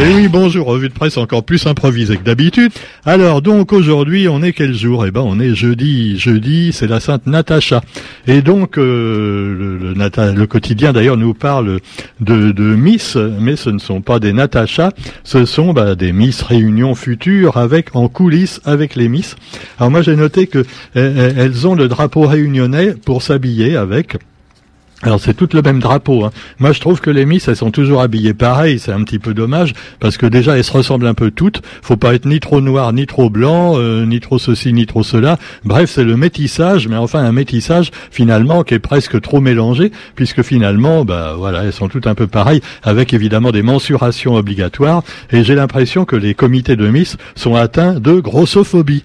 Et oui, bonjour, revue de presse encore plus improvisée que d'habitude. Alors donc aujourd'hui, on est quel jour? Eh ben, on est jeudi. Jeudi, c'est la Sainte Natacha. Et donc euh, le, quotidien d'ailleurs nous parle de, de, Miss, mais ce ne sont pas des Natacha, ce sont bah, des Miss réunions futures avec en coulisses avec les Miss. Alors moi j'ai noté que eh, eh, elles ont le drapeau réunionnais pour s'habiller avec. Alors c'est tout le même drapeau. Hein. Moi je trouve que les Miss elles sont toujours habillées pareil. C'est un petit peu dommage parce que déjà elles se ressemblent un peu toutes. Faut pas être ni trop noir ni trop blanc, euh, ni trop ceci ni trop cela. Bref c'est le métissage, mais enfin un métissage finalement qui est presque trop mélangé puisque finalement bah voilà elles sont toutes un peu pareilles avec évidemment des mensurations obligatoires. Et j'ai l'impression que les comités de Miss sont atteints de grossophobie.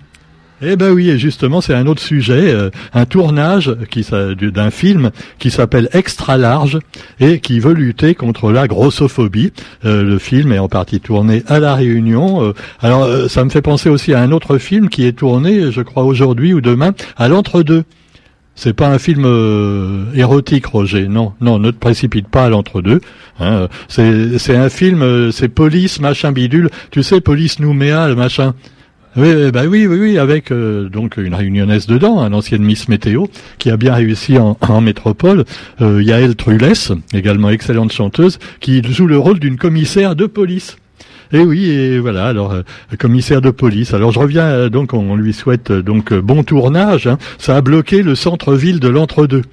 Eh ben oui, et justement, c'est un autre sujet, euh, un tournage d'un film qui s'appelle Extra large et qui veut lutter contre la grossophobie. Euh, le film est en partie tourné à la Réunion. Euh, alors, ça me fait penser aussi à un autre film qui est tourné, je crois aujourd'hui ou demain, à l'entre-deux. C'est pas un film érotique, Roger. Non, non, ne te précipite pas à l'entre-deux. Hein. C'est un film, c'est police, machin bidule. Tu sais, police Nouméa, machin. Oui, bah oui, oui, oui, avec euh, donc une réunionnaise dedans, un ancienne Miss Météo, qui a bien réussi en, métropole. Euh, Yael Trulès, également excellente chanteuse, qui joue le rôle d'une commissaire de police. Et oui, et voilà, alors euh, commissaire de police. Alors je reviens, euh, donc on, lui souhaite donc bon tournage. Hein. Ça a bloqué le centre-ville de l'entre-deux.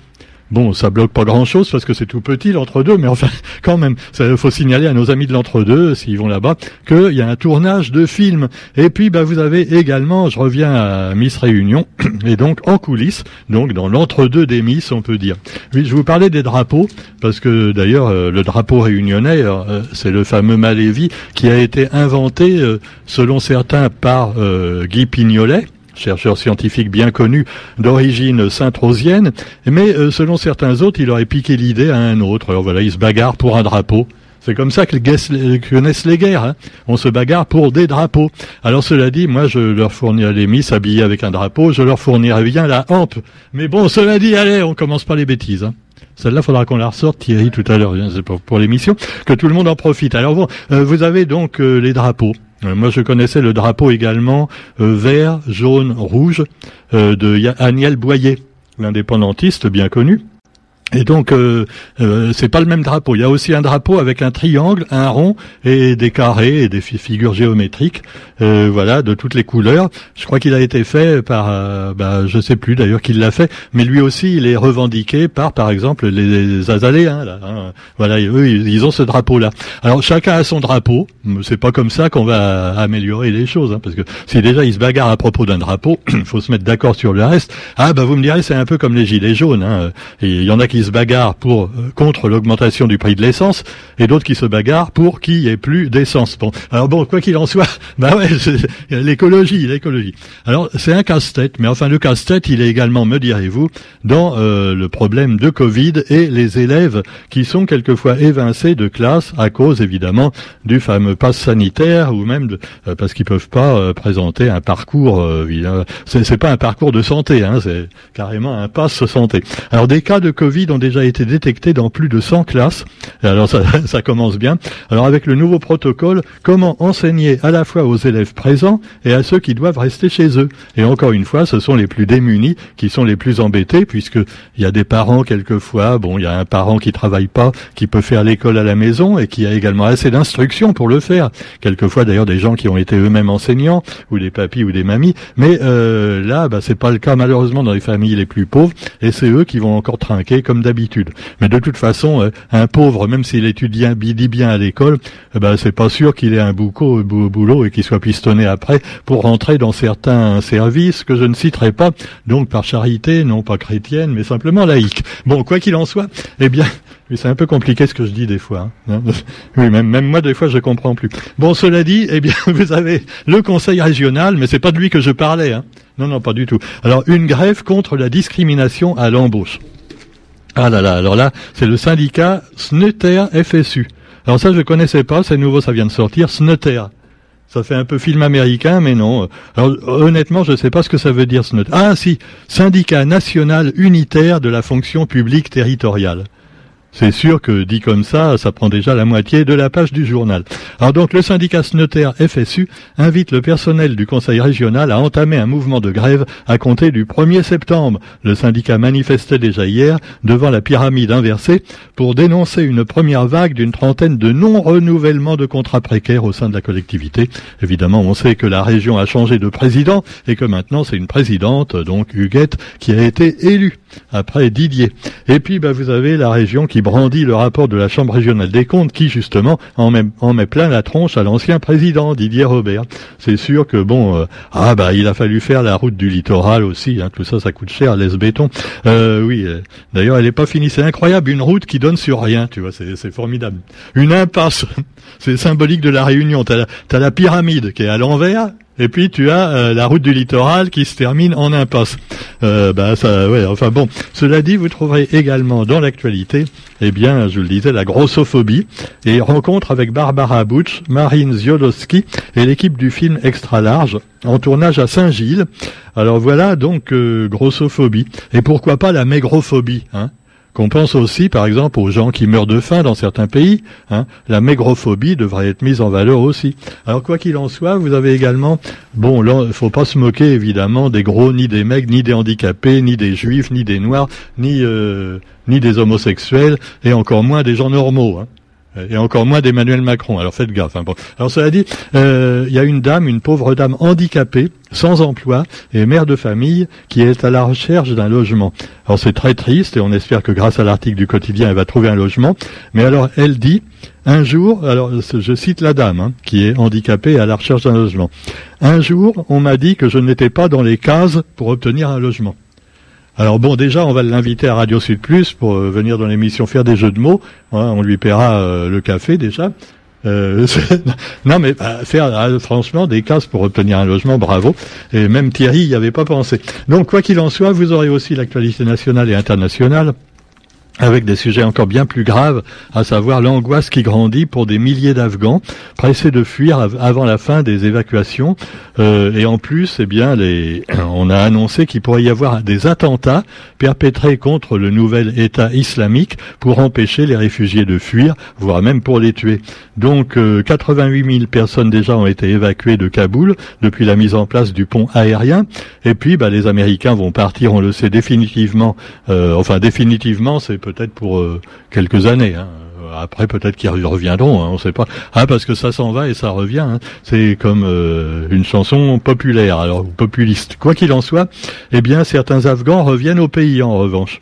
Bon, ça bloque pas grand-chose parce que c'est tout petit l'entre-deux, mais enfin, quand même, il faut signaler à nos amis de l'entre-deux, s'ils vont là-bas, qu'il y a un tournage de film. Et puis, bah, vous avez également, je reviens à Miss Réunion, et donc en coulisses, donc dans l'entre-deux des Miss, on peut dire. Oui, je vous parlais des drapeaux, parce que d'ailleurs, euh, le drapeau réunionnais, euh, c'est le fameux Malévi qui a été inventé, euh, selon certains, par Guy Pignolet, chercheur scientifique bien connu d'origine saint-rosienne, mais euh, selon certains autres, il aurait piqué l'idée à un autre. Alors voilà, il se bagarre pour un drapeau. C'est comme ça que, naissent les guerres. Hein. On se bagarre pour des drapeaux. Alors cela dit, moi je leur fournirais les miss habillés avec un drapeau, je leur fournirais bien la hampe. Mais bon, cela dit, allez, on commence pas les bêtises. Hein. Celle-là, faudra qu'on la ressorte, Thierry, tout à l'heure. Hein, c'est pour, l'émission, que tout le monde en profite. Alors bon, euh, vous avez donc euh, les drapeaux. Euh, moi, je connaissais le drapeau également euh, vert, jaune, rouge euh, de Aniel Boyer, l'indépendantiste bien connu. Et donc, euh, euh, c'est pas le même drapeau. Il y a aussi un drapeau avec un triangle, un rond et des carrés et des figures géométriques, euh, voilà, de toutes les couleurs. Je crois qu'il a été fait par, euh, bah, je sais plus d'ailleurs qui l'a fait, mais lui aussi, il est revendiqué par, par exemple, les, Azaléens. Là, hein. Voilà, eux, ils ont ce drapeau-là. Alors, chacun a son drapeau. C'est pas comme ça qu'on va améliorer les choses, hein, parce que si déjà ils se bagarrent à propos d'un drapeau, il faut se mettre d'accord sur le reste. Ah, bah, vous me direz, c'est un peu comme les gilets jaunes. Hein. il y en a qui se bagarrent pour euh, contre l'augmentation du prix de l'essence et d'autres qui se bagarrent pour qu'il n'y ait plus d'essence. Bon, alors bon, quoi qu'il en soit, bah ouais, l'écologie, l'écologie. Alors c'est un casse-tête, mais enfin le casse-tête, il est également, me direz-vous, dans euh, le problème de Covid et les élèves qui sont quelquefois évincés de classe à cause évidemment du fameux pass sanitaire ou même de, euh, parce qu'ils peuvent pas présenter un parcours. c'est pas un parcours de santé, hein, c'est carrément un pass santé. Alors des cas de Covid ont déjà été détectés dans plus de 100 classes. alors ça, commence bien. Alors avec le nouveau protocole, comment enseigner à la fois aux élèves présents et à ceux qui doivent rester chez eux? Et encore une fois, ce sont les plus démunis qui sont les plus embêtés puisque il y a des parents quelquefois, bon, il y a un parent qui travaille pas, qui peut faire l'école à la maison et qui a également assez d'instructions pour le faire. Quelquefois d'ailleurs des gens qui ont été eux-mêmes enseignants ou des papis ou des mamies, mais euh, là, bah, c'est pas le cas malheureusement dans les familles les plus pauvres et c'est eux qui vont encore trinquer comme d'habitude. Mais de toute façon, euh, un pauvre, même s'il étudie bien à l'école, eh ben c'est pas sûr qu'il ait un bouco, boulot et qu'il soit pistonné après pour rentrer dans certains services que je ne citerai pas, donc par charité, non pas chrétienne, mais simplement laïque. Bon, quoi qu'il en soit, eh bien, c'est un peu compliqué ce que je dis des fois. Hein. oui, même, moi des fois je comprends plus. Bon, cela dit, eh bien, vous avez le conseil régional, mais c'est pas de lui que je parlais. Hein. Non, non, pas du tout. Alors, une grève contre la discrimination à l'embauche. Ah là là, alors là, c'est le syndicat SNETER FSU. Alors ça, je ne connaissais pas, c'est nouveau, ça vient de sortir, SNETER. Ça fait un peu film américain, mais non. Alors honnêtement, je ne sais pas ce que ça veut dire SNETER. Ah si, syndicat national unitaire de la fonction publique territoriale. C'est sûr que dit comme ça, ça prend déjà la moitié de la page du journal. Alors donc le syndicat notaire FSU invite le personnel du conseil régional à entamer un mouvement de grève à compter du 1er septembre. Le syndicat manifestait déjà hier devant la pyramide inversée pour dénoncer une première vague d'une trentaine de non-renouvellements de contrats précaires au sein de la collectivité. Évidemment, on sait que la région a changé de président et que maintenant c'est une présidente, donc Huguette, qui a été élue après Didier. Et puis bah, vous avez la région qui brandit le rapport de la Chambre régionale des comptes qui justement en met, plein la tronche à l'ancien président Didier Robert. C'est sûr que bon, euh, ah bah il a fallu faire la route du littoral aussi, hein, tout ça ça coûte cher, laisse béton. Euh, oui, euh, d'ailleurs elle n'est pas finie, c'est incroyable, une route qui donne sur rien, tu vois, c'est formidable. Une impasse, c'est symbolique de la Réunion. T'as as la pyramide qui est à l'envers et puis tu as euh, la route du littoral qui se termine en impasse. Euh, bah ça, ouais. Enfin bon. Cela dit, vous trouverez également dans l'actualité, eh bien, je le disais, la grossophobie et rencontre avec Barbara Butch, Marine Ziolowski et l'équipe du film Extra Large en tournage à Saint-Gilles. Alors voilà donc euh, grossophobie et pourquoi pas la maigrophobie, hein? Qu'on pense aussi, par exemple, aux gens qui meurent de faim dans certains pays. Hein. La maigrophobie devrait être mise en valeur aussi. Alors quoi qu'il en soit, vous avez également, bon, là, faut pas se moquer évidemment des gros, ni des mecs, ni des handicapés, ni des juifs, ni des noirs, ni euh, des homosexuels, et encore moins des gens normaux. Hein et encore moins d'Emmanuel Macron. Alors faites gaffe. Hein. Bon. Alors cela dit, euh, il y a une dame, une pauvre dame handicapée, sans emploi et mère de famille, qui est à la recherche d'un logement. Alors c'est très triste et on espère que grâce à l'article du quotidien, elle va trouver un logement. Mais alors elle dit, un jour, alors je cite la dame hein, qui est handicapée et à la recherche d'un logement. Un jour, on m'a dit que je n'étais pas dans les cases pour obtenir un logement. Alors bon, déjà, on va l'inviter à Radio Sud Plus pour euh, venir dans l'émission faire des jeux de mots. Hein, on lui paiera euh, le café déjà. Euh, non, mais bah, faire franchement des cases pour obtenir un logement, bravo. Et même Thierry n'y avait pas pensé. Donc, quoi qu'il en soit, vous aurez aussi l'actualité nationale et internationale avec des sujets encore bien plus graves, à savoir l'angoisse qui grandit pour des milliers d'Afghans pressés de fuir avant la fin des évacuations. Euh, et en plus, eh bien, les, on a annoncé qu'il pourrait y avoir des attentats perpétrés contre le nouvel État islamique pour empêcher les réfugiés de fuir, voire même pour les tuer. Donc, 88 euh, 000 personnes déjà ont été évacuées de Kaboul depuis la mise en place du pont aérien. Et puis, bah, les Américains vont partir, on le sait définitivement. Euh, enfin, définitivement, c'est peut-être pour euh, quelques années. Hein. Après, peut-être qu'ils reviendront, hein, on ne sait pas. Ah, parce que ça s'en va et ça revient. Hein. C'est comme euh, une chanson populaire, alors populiste. Quoi qu'il en soit, eh bien, certains Afghans reviennent au pays en revanche.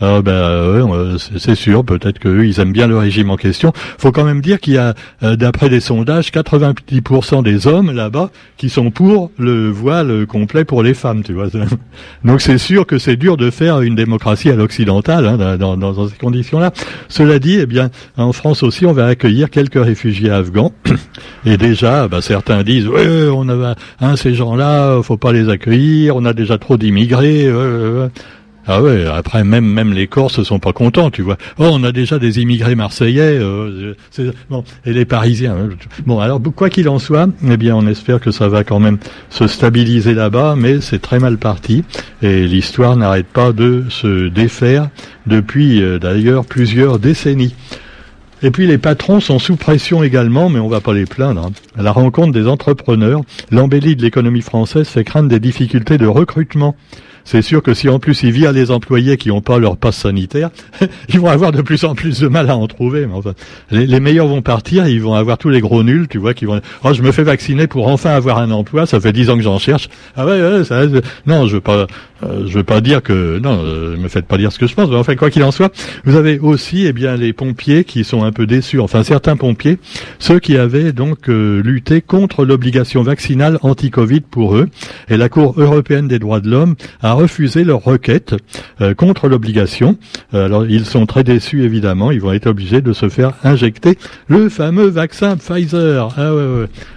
Ah ben c'est sûr, peut-être qu'eux, ils aiment bien le régime en question. faut quand même dire qu'il y a, euh, d'après des sondages, 90% des hommes là-bas qui sont pour le voile complet pour les femmes, tu vois. Donc c'est sûr que c'est dur de faire une démocratie à l'occidentale hein, dans, ces conditions-là. Cela dit, eh bien, en France aussi, on va accueillir quelques réfugiés afghans. Et déjà, bah, certains disent, on a, ces gens-là, faut pas les accueillir, on a déjà trop d'immigrés. Ah ouais, après même même les Corses sont pas contents, tu vois. Oh, on a déjà des immigrés marseillais, euh, et les Parisiens. Hein. Bon, alors quoi qu'il en soit, eh bien, on espère que ça va quand même se stabiliser là-bas, mais c'est très mal parti et l'histoire n'arrête pas de se défaire depuis euh, d'ailleurs plusieurs décennies. Et puis les patrons sont sous pression également, mais on va pas les plaindre. Hein. À la rencontre des entrepreneurs, l'embellie de l'économie française fait craindre des difficultés de recrutement c'est sûr que si en plus ils virent les employés qui n'ont pas leur passe sanitaire, ils vont avoir de plus en plus de mal à en trouver. Enfin, les, meilleurs vont partir, ils vont avoir tous les gros nuls, tu vois, qui vont. Oh, je me fais vacciner pour enfin avoir un emploi. Ça fait dix ans que j'en cherche. Ah ouais, ouais ça, non, je veux pas, euh, je veux pas dire que non, euh, me faites pas dire ce que je pense. Mais enfin, quoi qu'il en soit, vous avez aussi, eh bien, les pompiers qui sont un peu déçus. Enfin, certains pompiers, ceux qui avaient donc euh, lutté contre l'obligation vaccinale anti-Covid pour eux, et la Cour européenne des droits de l'homme a refusé leur requête euh, contre l'obligation. Euh, alors ils sont très déçus évidemment, ils vont être obligés de se faire injecter le fameux vaccin Pfizer. Ah.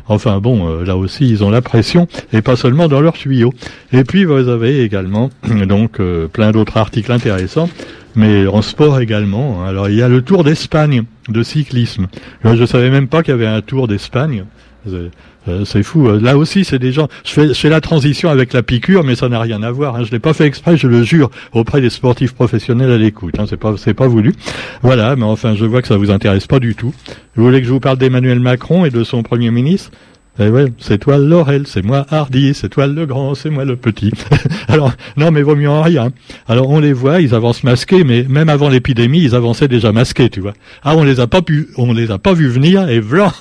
Enfin bon, euh, là aussi ils ont la pression et pas seulement dans leurs tuyaux. Et puis vous avez également donc plein d'autres articles intéressants mais en sport également. Alors il y a le Tour d'Espagne de cyclisme. Je savais même pas qu'il y avait un Tour d'Espagne. Euh, c'est fou. Euh, Là aussi, c'est des gens. Je fais, je fais la transition avec la piqûre, mais ça n'a rien à voir. Hein. Je l'ai pas fait exprès, je le jure, auprès des sportifs professionnels à l'écoute. Hein. C'est pas, c'est pas voulu. Voilà. Mais enfin, je vois que ça vous intéresse pas du tout. Vous voulez que je vous parle d'Emmanuel Macron et de son premier ministre? Eh ouais, c'est toi Laurel, c'est moi Hardy, c'est toi le grand, c'est moi le petit. Alors, non, mais vaut mieux en rien. Alors, on les voit, ils avancent masqués, mais même avant l'épidémie, ils avançaient déjà masqués, tu vois. Ah, on les a pas pu, on les a pas vus venir, et voilà.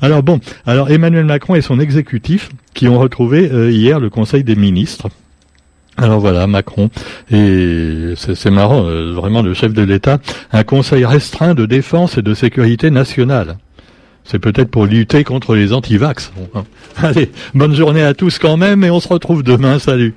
Alors bon, alors Emmanuel Macron et son exécutif qui ont retrouvé euh, hier le Conseil des ministres. Alors voilà, Macron, et c'est marrant, euh, vraiment le chef de l'État, un conseil restreint de défense et de sécurité nationale. C'est peut-être pour lutter contre les antivax. Bon, hein. Allez, bonne journée à tous quand même, et on se retrouve demain, salut